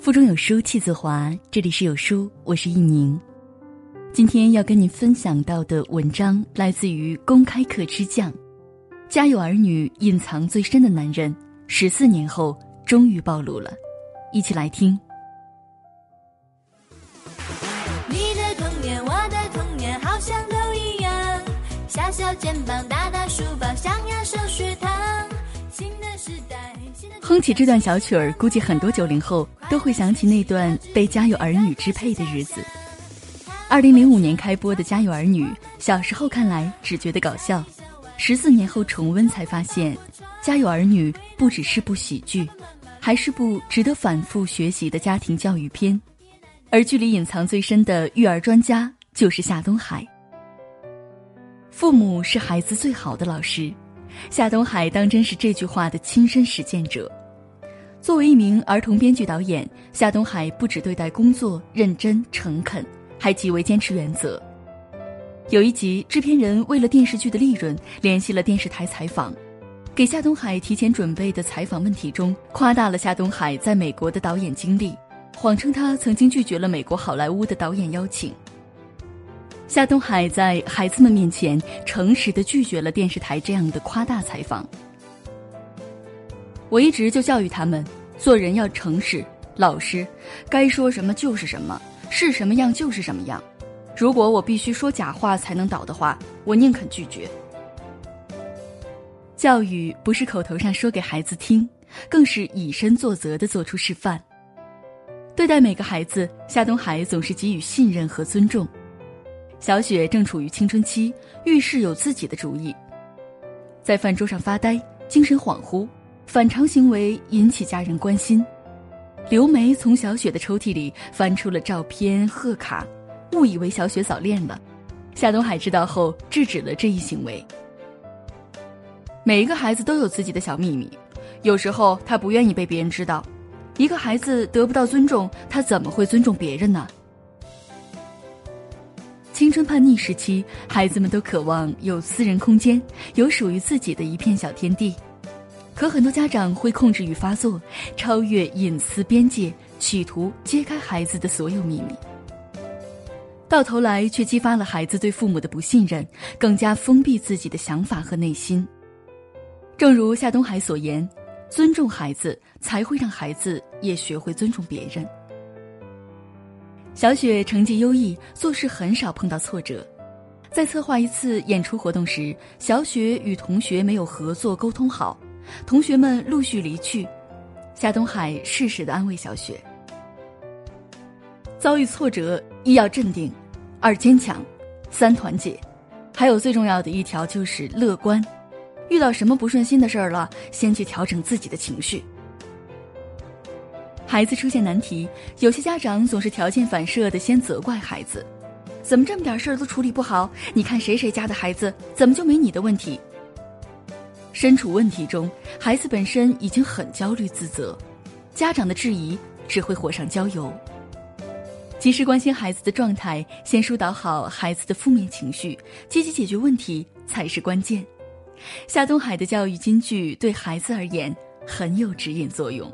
腹中有书气自华，这里是有书，我是一宁。今天要跟你分享到的文章来自于公开课之将，家有儿女隐藏最深的男人，十四年后终于暴露了，一起来听。你的童年，我的童年，好像都一样，小小肩膀，大大书包，哼起这段小曲儿，估计很多九零后都会想起那段被家有儿女支配的日子。二零零五年开播的《家有儿女》，小时候看来只觉得搞笑，十四年后重温才发现，《家有儿女》不只是部喜剧，还是部值得反复学习的家庭教育片。而剧里隐藏最深的育儿专家就是夏东海。父母是孩子最好的老师，夏东海当真是这句话的亲身实践者。作为一名儿童编剧导演，夏东海不止对待工作认真诚恳。还极为坚持原则。有一集，制片人为了电视剧的利润，联系了电视台采访，给夏东海提前准备的采访问题中，夸大了夏东海在美国的导演经历，谎称他曾经拒绝了美国好莱坞的导演邀请。夏东海在孩子们面前诚实的拒绝了电视台这样的夸大采访。我一直就教育他们，做人要诚实、老实，该说什么就是什么。是什么样就是什么样，如果我必须说假话才能倒的话，我宁肯拒绝。教育不是口头上说给孩子听，更是以身作则的做出示范。对待每个孩子，夏东海总是给予信任和尊重。小雪正处于青春期，遇事有自己的主意，在饭桌上发呆、精神恍惚、反常行为引起家人关心。刘梅从小雪的抽屉里翻出了照片、贺卡，误以为小雪早恋了。夏东海知道后制止了这一行为。每一个孩子都有自己的小秘密，有时候他不愿意被别人知道。一个孩子得不到尊重，他怎么会尊重别人呢？青春叛逆时期，孩子们都渴望有私人空间，有属于自己的一片小天地。可很多家长会控制欲发作，超越隐私边界，企图揭开孩子的所有秘密，到头来却激发了孩子对父母的不信任，更加封闭自己的想法和内心。正如夏东海所言：“尊重孩子，才会让孩子也学会尊重别人。”小雪成绩优异，做事很少碰到挫折。在策划一次演出活动时，小雪与同学没有合作沟通好。同学们陆续离去，夏东海适时的安慰小雪：遭遇挫折，一要镇定，二坚强，三团结，还有最重要的一条就是乐观。遇到什么不顺心的事儿了，先去调整自己的情绪。孩子出现难题，有些家长总是条件反射的先责怪孩子：怎么这么点事儿都处理不好？你看谁谁家的孩子，怎么就没你的问题？身处问题中，孩子本身已经很焦虑自责，家长的质疑只会火上浇油。及时关心孩子的状态，先疏导好孩子的负面情绪，积极解决问题才是关键。夏东海的教育金句对孩子而言很有指引作用。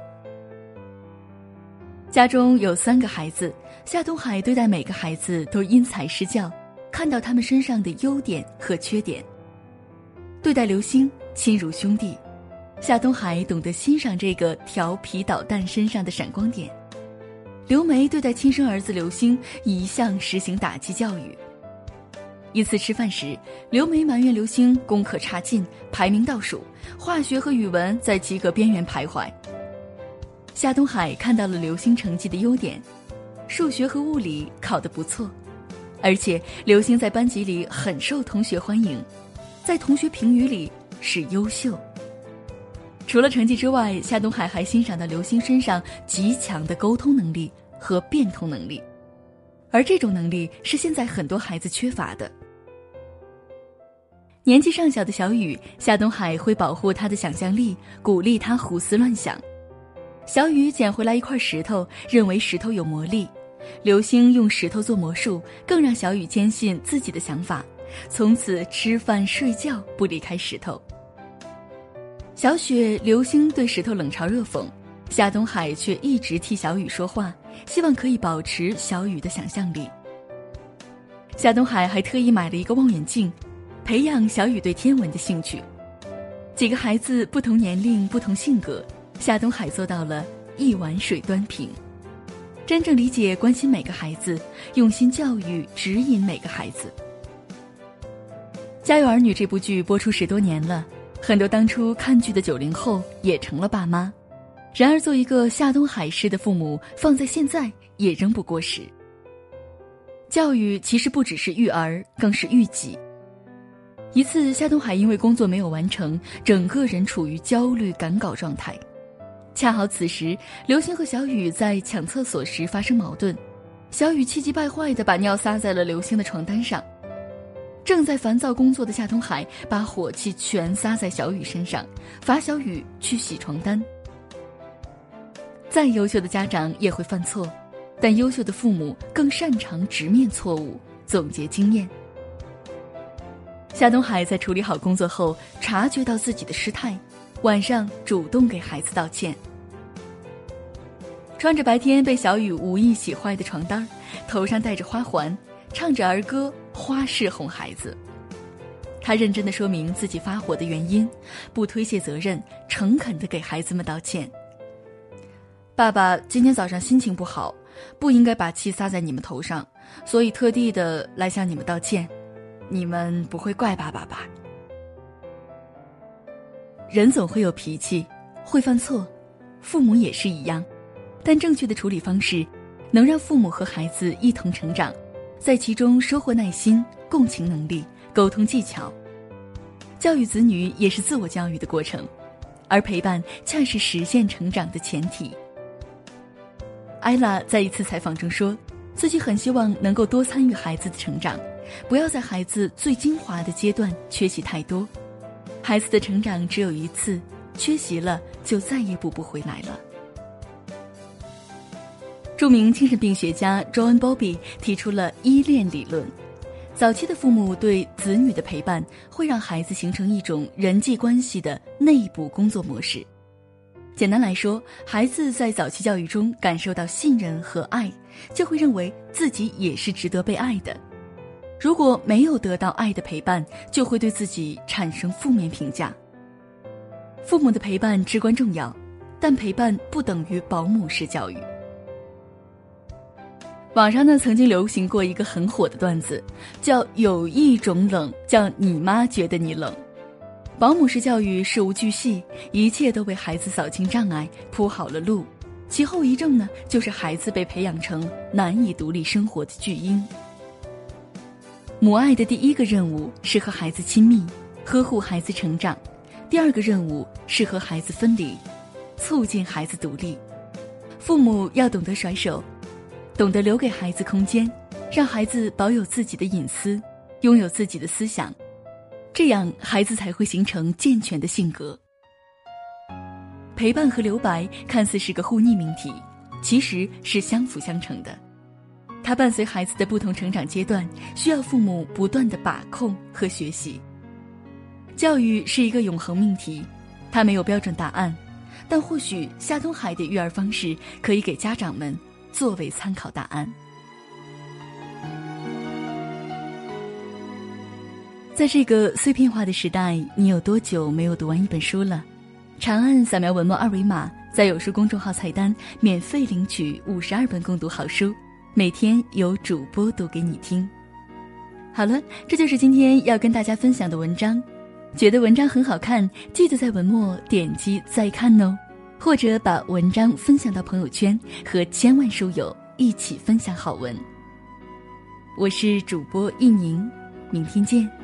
家中有三个孩子，夏东海对待每个孩子都因材施教，看到他们身上的优点和缺点。对待刘星。亲如兄弟，夏东海懂得欣赏这个调皮捣蛋身上的闪光点。刘梅对待亲生儿子刘星一向实行打击教育。一次吃饭时，刘梅埋怨刘星功课差劲，排名倒数，化学和语文在及格边缘徘徊。夏东海看到了刘星成绩的优点，数学和物理考得不错，而且刘星在班级里很受同学欢迎，在同学评语里。是优秀。除了成绩之外，夏东海还欣赏到刘星身上极强的沟通能力和变通能力，而这种能力是现在很多孩子缺乏的。年纪尚小的小雨，夏东海会保护他的想象力，鼓励他胡思乱想。小雨捡回来一块石头，认为石头有魔力。刘星用石头做魔术，更让小雨坚信自己的想法，从此吃饭睡觉不离开石头。小雪、刘星对石头冷嘲热讽，夏东海却一直替小雨说话，希望可以保持小雨的想象力。夏东海还特意买了一个望远镜，培养小雨对天文的兴趣。几个孩子不同年龄、不同性格，夏东海做到了一碗水端平，真正理解、关心每个孩子，用心教育、指引每个孩子。《家有儿女》这部剧播出十多年了，很多当初看剧的九零后也成了爸妈。然而，做一个夏东海式的父母，放在现在也仍不过时。教育其实不只是育儿，更是育己。一次，夏东海因为工作没有完成，整个人处于焦虑赶稿状态。恰好此时，刘星和小雨在抢厕所时发生矛盾，小雨气急败坏地把尿撒在了刘星的床单上。正在烦躁工作的夏东海把火气全撒在小雨身上，罚小雨去洗床单。再优秀的家长也会犯错，但优秀的父母更擅长直面错误、总结经验。夏东海在处理好工作后，察觉到自己的失态，晚上主动给孩子道歉。穿着白天被小雨无意洗坏的床单，头上戴着花环，唱着儿歌，花式哄孩子。他认真的说明自己发火的原因，不推卸责任，诚恳的给孩子们道歉。爸爸今天早上心情不好，不应该把气撒在你们头上，所以特地的来向你们道歉。你们不会怪爸爸吧？人总会有脾气，会犯错，父母也是一样。但正确的处理方式，能让父母和孩子一同成长，在其中收获耐心、共情能力、沟通技巧。教育子女也是自我教育的过程，而陪伴恰是实现成长的前提。艾拉在一次采访中说，自己很希望能够多参与孩子的成长，不要在孩子最精华的阶段缺席太多。孩子的成长只有一次，缺席了就再也补不回来了。著名精神病学家 John Bowlby 提出了依恋理论，早期的父母对子女的陪伴会让孩子形成一种人际关系的内部工作模式。简单来说，孩子在早期教育中感受到信任和爱，就会认为自己也是值得被爱的。如果没有得到爱的陪伴，就会对自己产生负面评价。父母的陪伴至关重要，但陪伴不等于保姆式教育。网上呢曾经流行过一个很火的段子，叫“有一种冷，叫你妈觉得你冷”。保姆式教育事无巨细，一切都为孩子扫清障碍，铺好了路。其后遗症呢，就是孩子被培养成难以独立生活的巨婴。母爱的第一个任务是和孩子亲密，呵护孩子成长；第二个任务是和孩子分离，促进孩子独立。父母要懂得甩手，懂得留给孩子空间，让孩子保有自己的隐私，拥有自己的思想。这样，孩子才会形成健全的性格。陪伴和留白看似是个互逆命题，其实是相辅相成的。它伴随孩子的不同成长阶段，需要父母不断的把控和学习。教育是一个永恒命题，它没有标准答案，但或许夏东海的育儿方式可以给家长们作为参考答案。在这个碎片化的时代，你有多久没有读完一本书了？长按扫描文末二维码，在有书公众号菜单免费领取五十二本共读好书，每天有主播读给你听。好了，这就是今天要跟大家分享的文章。觉得文章很好看，记得在文末点击再看哦，或者把文章分享到朋友圈，和千万书友一起分享好文。我是主播一宁，明天见。